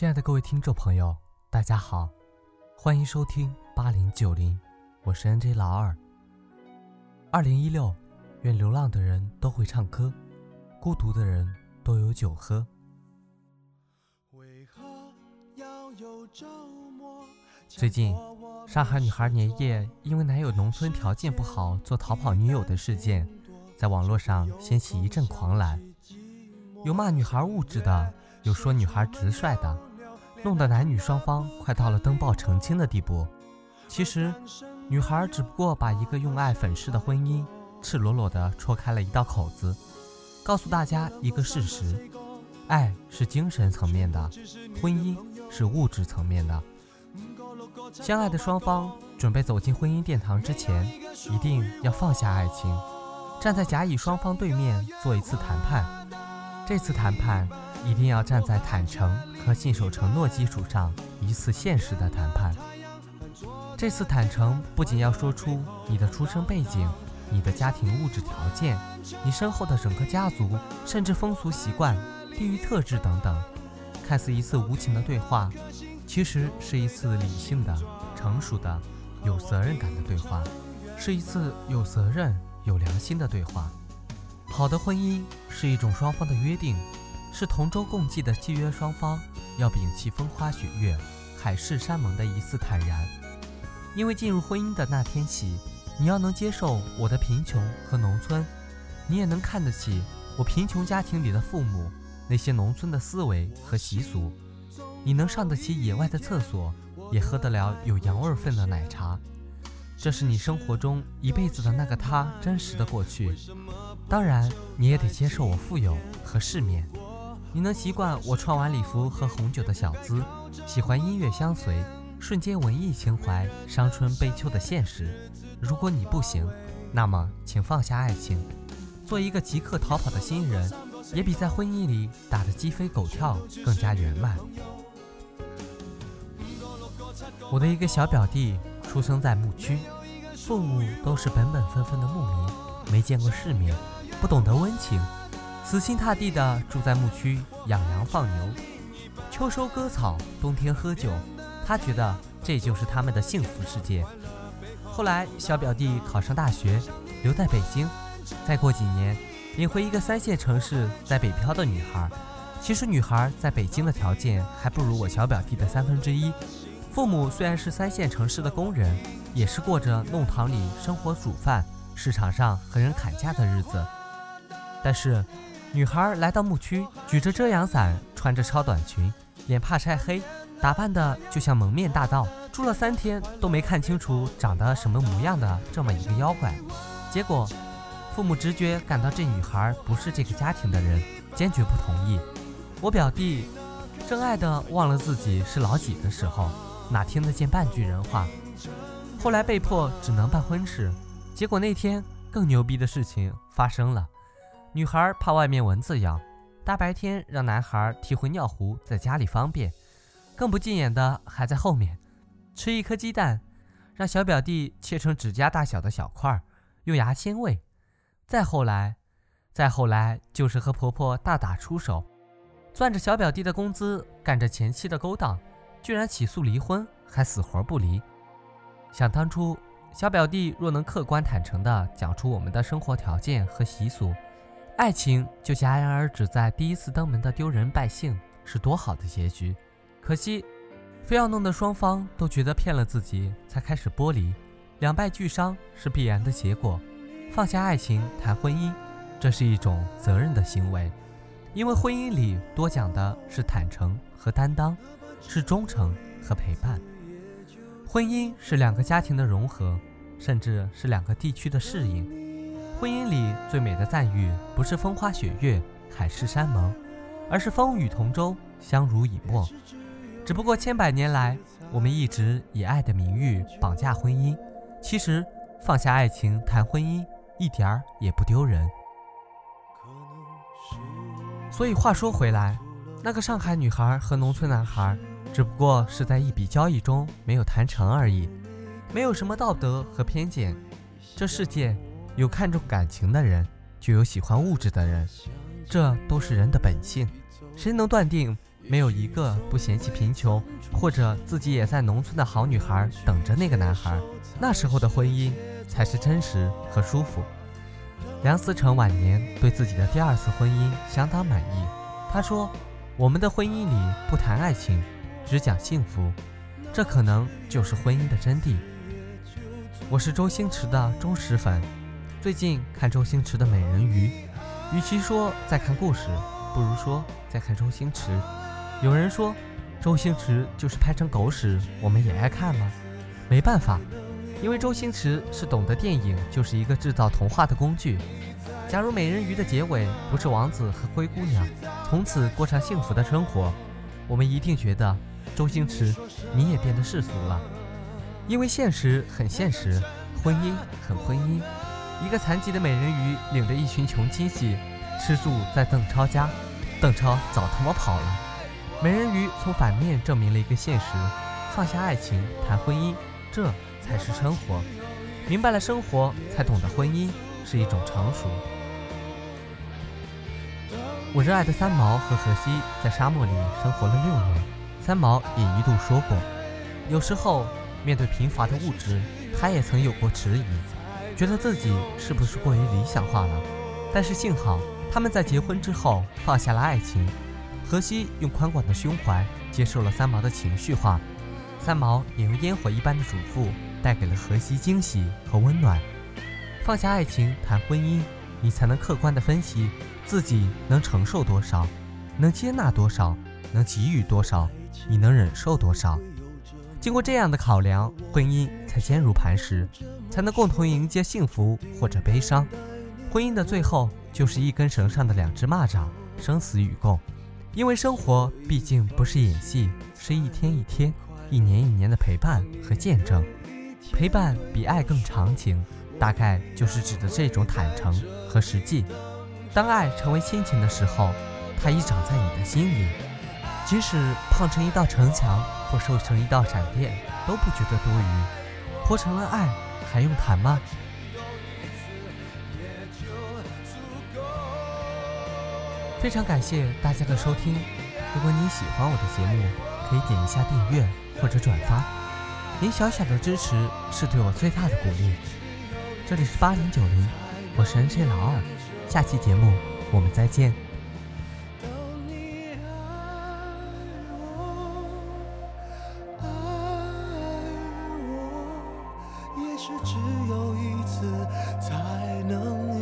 亲爱的各位听众朋友，大家好，欢迎收听八零九零，我是 NJ 老二。二零一六，愿流浪的人都会唱歌，孤独的人都有酒喝。最近，上海女孩年夜因为男友农村条件不好做逃跑女友的事件，在网络上掀起一阵狂澜，有骂女孩物质的。有说女孩直率的，弄得男女双方快到了登报澄清的地步。其实，女孩只不过把一个用爱粉饰的婚姻，赤裸裸地戳开了一道口子，告诉大家一个事实：爱是精神层面的，婚姻是物质层面的。相爱的双方准备走进婚姻殿堂之前，一定要放下爱情，站在甲乙双方对面做一次谈判。这次谈判。一定要站在坦诚和信守承诺基础上，一次现实的谈判。这次坦诚不仅要说出你的出生背景、你的家庭物质条件、你身后的整个家族，甚至风俗习惯、地域特质等等。看似一次无情的对话，其实是一次理性的、成熟的、有责任感的对话，是一次有责任、有良心的对话。好的婚姻是一种双方的约定。是同舟共济的契约，双方要摒弃风花雪月、海誓山盟的一次坦然。因为进入婚姻的那天起，你要能接受我的贫穷和农村，你也能看得起我贫穷家庭里的父母那些农村的思维和习俗。你能上得起野外的厕所，也喝得了有羊味分的奶茶。这是你生活中一辈子的那个他真实的过去。当然，你也得接受我富有和世面。你能习惯我穿晚礼服喝红酒的小资，喜欢音乐相随，瞬间文艺情怀，伤春悲秋的现实。如果你不行，那么请放下爱情，做一个即刻逃跑的新人，也比在婚姻里打得鸡飞狗跳更加圆满。我的一个小表弟出生在牧区，父母都是本本分分的牧民，没见过世面，不懂得温情。死心塌地地住在牧区，养羊放牛，秋收割草，冬天喝酒。他觉得这就是他们的幸福世界。后来，小表弟考上大学，留在北京。再过几年，领回一个三线城市在北漂的女孩。其实，女孩在北京的条件还不如我小表弟的三分之一。父母虽然是三线城市的工人，也是过着弄堂里生活、煮饭、市场上和人砍价的日子。但是。女孩来到牧区，举着遮阳伞，穿着超短裙，脸怕晒黑，打扮的就像蒙面大盗。住了三天都没看清楚长得什么模样的这么一个妖怪。结果，父母直觉感到这女孩不是这个家庭的人，坚决不同意。我表弟真爱的忘了自己是老几的时候，哪听得见半句人话？后来被迫只能办婚事。结果那天更牛逼的事情发生了。女孩怕外面蚊子咬，大白天让男孩提回尿壶，在家里方便。更不进眼的还在后面，吃一颗鸡蛋，让小表弟切成指甲大小的小块，用牙签喂。再后来，再后来就是和婆婆大打出手，攥着小表弟的工资，干着前妻的勾当，居然起诉离婚，还死活不离。想当初，小表弟若能客观坦诚地讲出我们的生活条件和习俗。爱情就戛然而止在第一次登门的丢人败兴，是多好的结局！可惜，非要弄得双方都觉得骗了自己，才开始剥离，两败俱伤是必然的结果。放下爱情谈婚姻，这是一种责任的行为，因为婚姻里多讲的是坦诚和担当，是忠诚和陪伴。婚姻是两个家庭的融合，甚至是两个地区的适应。婚姻里最美的赞誉，不是风花雪月、海誓山盟，而是风雨同舟、相濡以沫。只不过千百年来，我们一直以爱的名誉绑架婚姻。其实，放下爱情谈婚姻，一点儿也不丢人。所以话说回来，那个上海女孩和农村男孩，只不过是在一笔交易中没有谈成而已，没有什么道德和偏见。这世界。有看重感情的人，就有喜欢物质的人，这都是人的本性。谁能断定没有一个不嫌弃贫穷，或者自己也在农村的好女孩等着那个男孩。那时候的婚姻才是真实和舒服。梁思成晚年对自己的第二次婚姻相当满意。他说：“我们的婚姻里不谈爱情，只讲幸福，这可能就是婚姻的真谛。”我是周星驰的忠实粉，最近看周星驰的《美人鱼》，与其说在看故事，不如说在看周星驰。有人说，周星驰就是拍成狗屎，我们也爱看吗？没办法。因为周星驰是懂得电影就是一个制造童话的工具。假如美人鱼的结尾不是王子和灰姑娘从此过上幸福的生活，我们一定觉得周星驰你也变得世俗了。因为现实很现实，婚姻很婚姻。一个残疾的美人鱼领着一群穷亲戚吃住在邓超家，邓超早他妈跑了。美人鱼从反面证明了一个现实：放下爱情谈婚姻，这。才是生活，明白了生活，才懂得婚姻是一种成熟。我热爱的三毛和荷西在沙漠里生活了六年。三毛也一度说过，有时候面对贫乏的物质，他也曾有过迟疑，觉得自己是不是过于理想化了。但是幸好他们在结婚之后放下了爱情，荷西用宽广的胸怀接受了三毛的情绪化，三毛也用烟火一般的嘱咐。带给了荷西惊喜和温暖。放下爱情谈婚姻，你才能客观地分析自己能承受多少，能接纳多少，能给予多少，你能忍受多少。经过这样的考量，婚姻才坚如磐石，才能共同迎接幸福或者悲伤。婚姻的最后，就是一根绳上的两只蚂蚱，生死与共。因为生活毕竟不是演戏，是一天一天、一年一年的陪伴和见证。陪伴比爱更长情，大概就是指的这种坦诚和实际。当爱成为亲情的时候，它已长在你的心里，即使胖成一道城墙或瘦成一道闪电，都不觉得多余。活成了爱，还用谈吗？非常感谢大家的收听。如果你喜欢我的节目，可以点一下订阅或者转发。您小小的支持是对我最大的鼓励。这里是八零九零，我是 N J 老二，下期节目我们再见。是只有一次才能